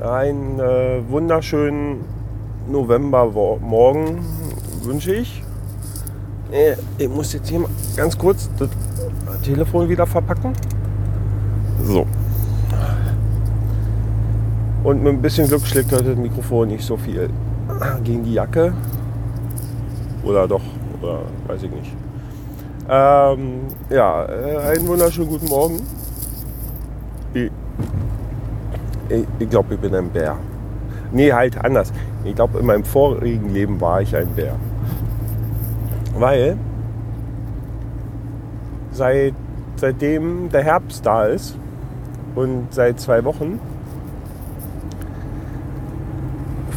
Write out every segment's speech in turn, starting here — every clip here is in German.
Einen äh, wunderschönen Novembermorgen wünsche ich. Ich muss jetzt hier mal ganz kurz das Telefon wieder verpacken. So. Und mit ein bisschen Glück schlägt heute das Mikrofon nicht so viel gegen die Jacke. Oder doch, oder weiß ich nicht. Ähm, ja, äh, einen wunderschönen guten Morgen. Ich, ich, glaube, ich bin ein Bär. Nee, halt anders. Ich glaube, in meinem vorigen Leben war ich ein Bär. Weil seit, seitdem der Herbst da ist und seit zwei Wochen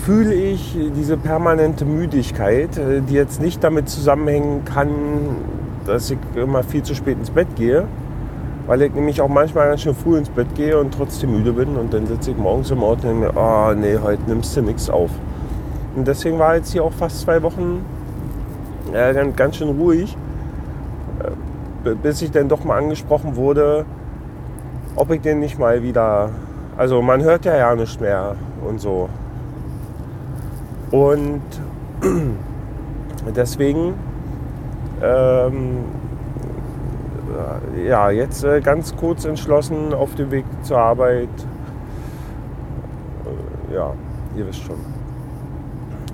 fühle ich diese permanente Müdigkeit, die jetzt nicht damit zusammenhängen kann, dass ich immer viel zu spät ins Bett gehe, weil ich nämlich auch manchmal ganz schön früh ins Bett gehe und trotzdem müde bin und dann sitze ich morgens im Auto und denke mir, oh nee, heute nimmst du nichts auf. Und deswegen war jetzt hier auch fast zwei Wochen äh, ganz schön ruhig, äh, bis ich dann doch mal angesprochen wurde, ob ich denn nicht mal wieder, also man hört ja ja nicht mehr und so. Und deswegen, ähm, ja, jetzt äh, ganz kurz entschlossen auf dem Weg zur Arbeit. Äh, ja, ihr wisst schon.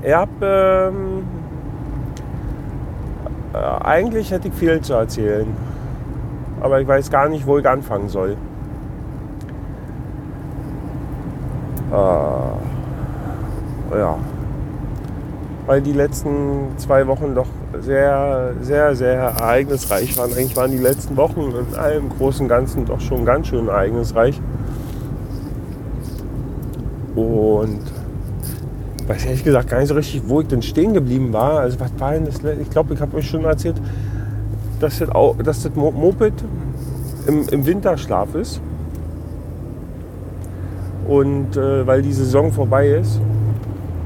Ich habe ähm, äh, eigentlich hätte ich viel zu erzählen, aber ich weiß gar nicht, wo ich anfangen soll. Äh, ja weil die letzten zwei Wochen doch sehr, sehr, sehr ereignisreich waren. Eigentlich waren die letzten Wochen in allem Großen und Ganzen doch schon ganz schön ereignisreich. Und ich weiß ehrlich gesagt gar nicht so richtig, wo ich denn stehen geblieben war. Also was war denn das? Ich glaube, ich habe euch schon erzählt, dass das, dass das Moped im, im Winterschlaf ist. Und äh, weil die Saison vorbei ist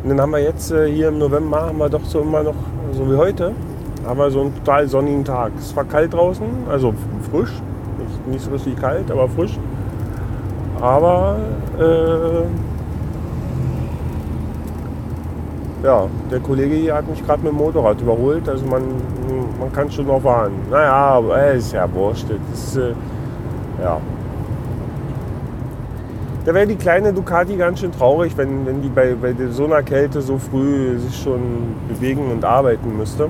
und dann haben wir jetzt äh, hier im November, haben wir doch so immer noch, so wie heute, haben wir so einen total sonnigen Tag. Es war kalt draußen, also frisch, nicht, nicht so richtig kalt, aber frisch. Aber äh, ja, der Kollege hier hat mich gerade mit dem Motorrad überholt, also man, man kann schon noch fahren. Naja, aber äh, ist ja wurscht. Das ist, äh, ja, da wäre die kleine Ducati ganz schön traurig, wenn, wenn die bei, bei so einer Kälte so früh sich schon bewegen und arbeiten müsste.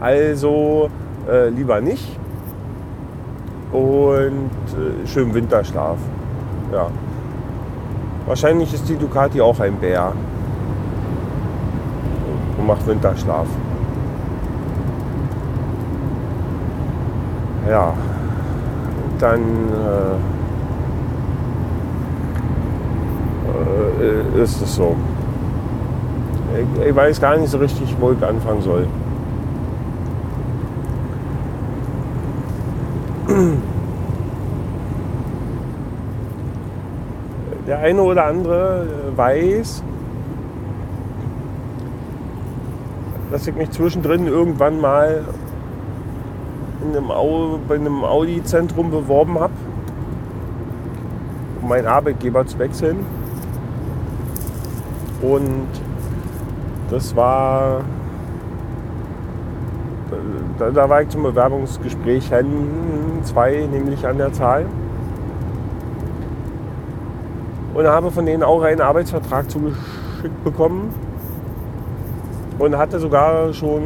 Also äh, lieber nicht. Und äh, schön Winterschlaf. Ja. Wahrscheinlich ist die Ducati auch ein Bär. Und macht Winterschlaf. Ja. Dann. Äh, äh, ist es so. Ich, ich, weiß gar nicht so richtig, wo ich anfangen soll. Der eine oder andere weiß, dass ich mich zwischendrin irgendwann mal in einem Au bei einem Audi-Zentrum beworben habe, um meinen Arbeitgeber zu wechseln. Und das war, da, da war ich zum Bewerbungsgespräch hin, zwei nämlich an der Zahl. Und habe von denen auch einen Arbeitsvertrag zugeschickt bekommen. Und hatte sogar schon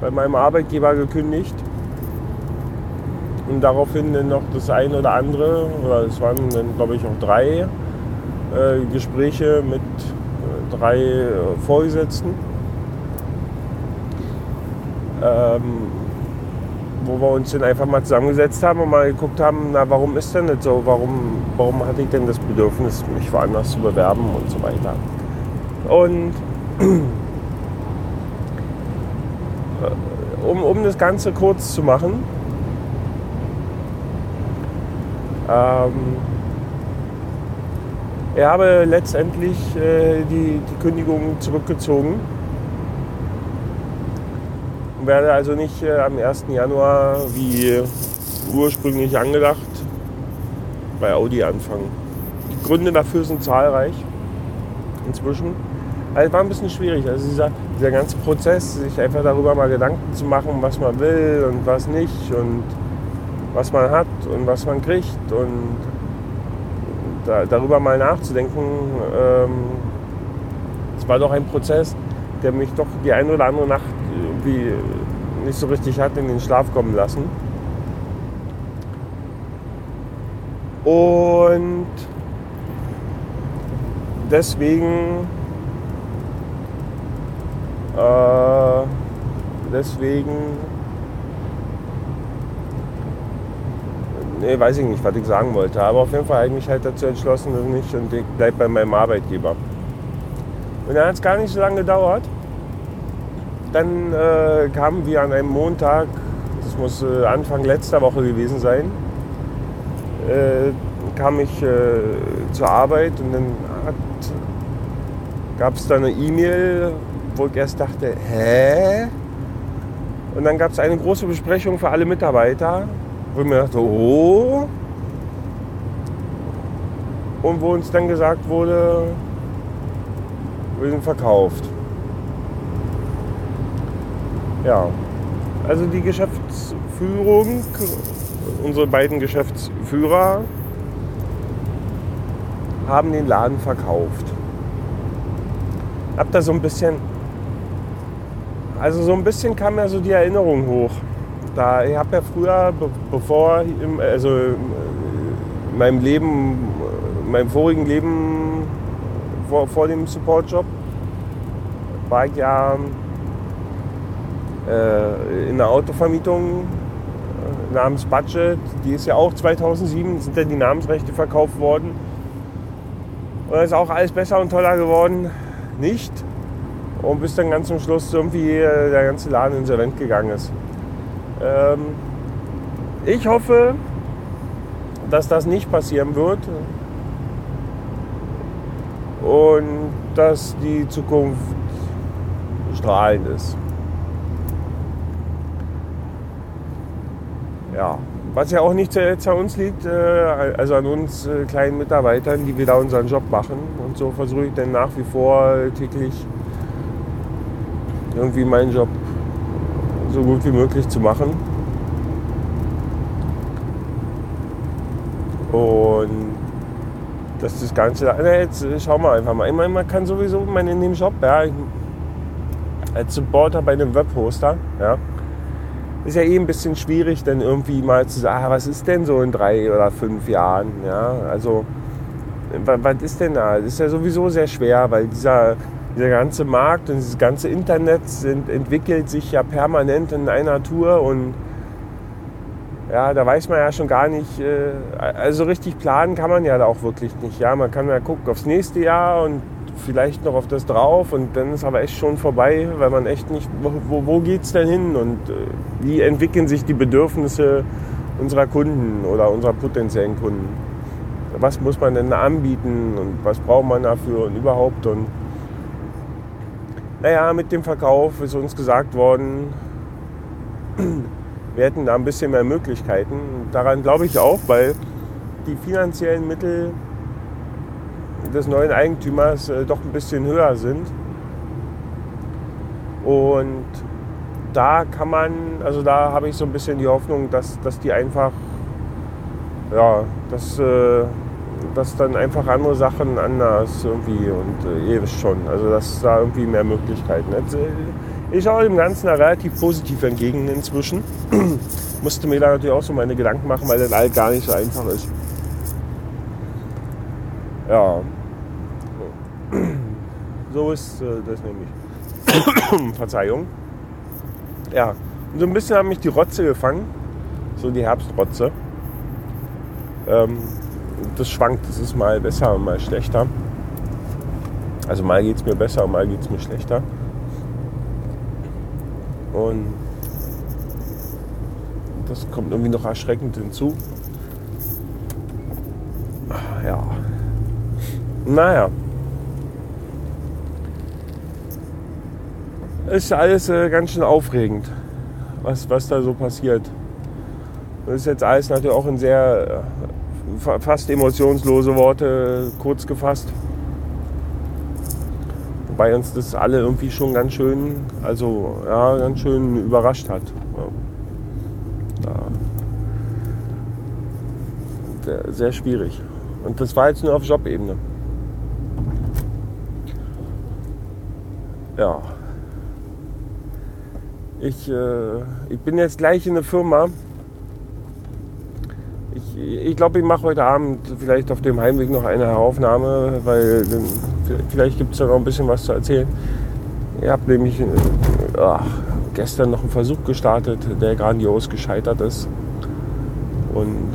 bei meinem Arbeitgeber gekündigt. Und daraufhin dann noch das eine oder andere, oder es waren dann glaube ich auch drei äh, Gespräche mit äh, drei äh, Vorgesetzten, ähm, wo wir uns dann einfach mal zusammengesetzt haben und mal geguckt haben, na warum ist denn nicht so, warum, warum hatte ich denn das Bedürfnis, mich woanders zu bewerben und so weiter. Und um, um das Ganze kurz zu machen, ähm, ich habe letztendlich äh, die, die Kündigung zurückgezogen und werde also nicht äh, am 1. Januar wie ursprünglich angedacht bei Audi anfangen. Gründe dafür sind zahlreich inzwischen. Also war ein bisschen schwierig. Also dieser, dieser ganze Prozess, sich einfach darüber mal Gedanken zu machen, was man will und was nicht und was man hat und was man kriegt und da, darüber mal nachzudenken, ähm, es war doch ein Prozess, der mich doch die eine oder andere Nacht irgendwie nicht so richtig hat in den Schlaf kommen lassen. Und deswegen, äh, deswegen, weiß ich nicht, was ich sagen wollte. Aber auf jeden Fall habe ich mich halt dazu entschlossen, dass ich und ich bleibe bei meinem Arbeitgeber. Und dann hat es gar nicht so lange gedauert. Dann äh, kamen wir an einem Montag, das muss äh, Anfang letzter Woche gewesen sein, äh, kam ich äh, zur Arbeit und dann gab es da eine E-Mail, wo ich erst dachte, hä? Und dann gab es eine große Besprechung für alle Mitarbeiter, wo ich mir dachte, oh. Und wo uns dann gesagt wurde, wir sind verkauft. Ja, also die Geschäftsführung, unsere beiden Geschäftsführer haben den Laden verkauft. Hab da so ein bisschen, also so ein bisschen kam ja so die Erinnerung hoch. Da, ich habe ja früher, bevor, also in meinem Leben, in meinem vorigen Leben vor, vor dem Support-Job, war ich ja äh, in einer Autovermietung äh, namens Budget. Die ist ja auch 2007, sind ja die Namensrechte verkauft worden. Und dann ist auch alles besser und toller geworden. Nicht. Und bis dann ganz zum Schluss irgendwie äh, der ganze Laden insolvent gegangen ist. Ähm, ich hoffe, dass das nicht passieren wird und dass die Zukunft strahlend ist. Ja, was ja auch nicht zuletzt an uns liegt, äh, also an uns äh, kleinen Mitarbeitern, die wir da unseren Job machen. Und so versuche ich dann nach wie vor täglich irgendwie meinen Job so gut wie möglich zu machen. Und dass das Ganze, na, jetzt schauen wir einfach mal. Ich meine, man kann sowieso man in dem Job, ja, als Supporter bei einem Webhoster, ja, ist ja eh ein bisschen schwierig, dann irgendwie mal zu sagen, ah, was ist denn so in drei oder fünf Jahren, ja, also was ist denn da? Das ist ja sowieso sehr schwer, weil dieser, dieser ganze Markt und dieses ganze Internet sind, entwickelt sich ja permanent in einer Tour und ja, da weiß man ja schon gar nicht, äh, also richtig planen kann man ja da auch wirklich nicht. Ja, man kann ja gucken aufs nächste Jahr und vielleicht noch auf das drauf und dann ist aber echt schon vorbei, weil man echt nicht, wo, wo es denn hin und äh, wie entwickeln sich die Bedürfnisse unserer Kunden oder unserer potenziellen Kunden. Was muss man denn anbieten und was braucht man dafür und überhaupt und naja, mit dem Verkauf ist uns gesagt worden, wir hätten da ein bisschen mehr Möglichkeiten. Daran glaube ich auch, weil die finanziellen Mittel des neuen Eigentümers äh, doch ein bisschen höher sind. Und da kann man, also da habe ich so ein bisschen die Hoffnung, dass, dass die einfach, ja, dass, äh, dass dann einfach andere Sachen anders irgendwie und äh, wisst schon, also dass da irgendwie mehr Möglichkeiten. Jetzt, äh, ich schaue dem Ganzen relativ positiv entgegen inzwischen. Musste mir da natürlich auch so meine Gedanken machen, weil das all gar nicht so einfach ist. Ja. So ist äh, das nämlich. Verzeihung. Ja. Und so ein bisschen hat mich die Rotze gefangen. So die Herbstrotze. Ähm, das schwankt. Das ist mal besser und mal schlechter. Also mal geht es mir besser und mal geht es mir schlechter. Und das kommt irgendwie noch erschreckend hinzu. Ja. Naja. Ist alles äh, ganz schön aufregend, was, was da so passiert. Das ist jetzt alles natürlich auch in sehr fast emotionslose Worte kurz gefasst. Wobei uns das alle irgendwie schon ganz schön, also ja, ganz schön überrascht hat. Ja. Sehr schwierig. Und das war jetzt nur auf Jobebene. Ja. Ich, äh, ich bin jetzt gleich in der Firma. Ich, glaube, ich mache heute Abend vielleicht auf dem Heimweg noch eine Aufnahme, weil vielleicht gibt es da noch ein bisschen was zu erzählen. Ich habe nämlich äh, ach, gestern noch einen Versuch gestartet, der grandios gescheitert ist. Und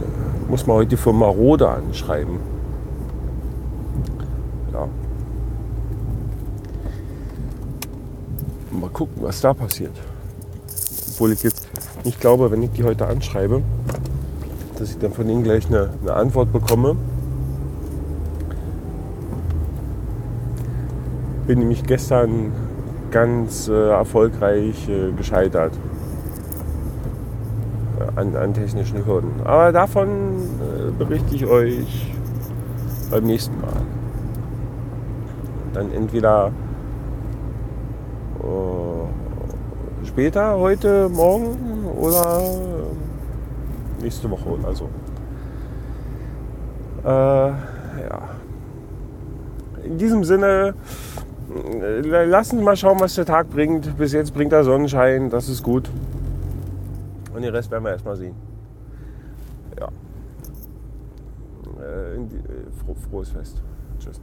muss man heute die Firma Rode anschreiben. Ja. Mal gucken, was da passiert. Obwohl ich jetzt nicht glaube, wenn ich die heute anschreibe, dass ich dann von ihnen gleich eine, eine Antwort bekomme. Bin nämlich gestern ganz äh, erfolgreich äh, gescheitert äh, an, an, technischen Hürden. Aber davon äh, berichte ich euch beim nächsten Mal. Dann entweder äh, später, heute, morgen oder nächste Woche oder so. Äh, ja. In diesem Sinne, äh, lassen Sie mal schauen, was der Tag bringt. Bis jetzt bringt er Sonnenschein, das ist gut. Und den Rest werden wir erstmal sehen. Ja. Äh, die, äh, frohes Fest. Tschüss.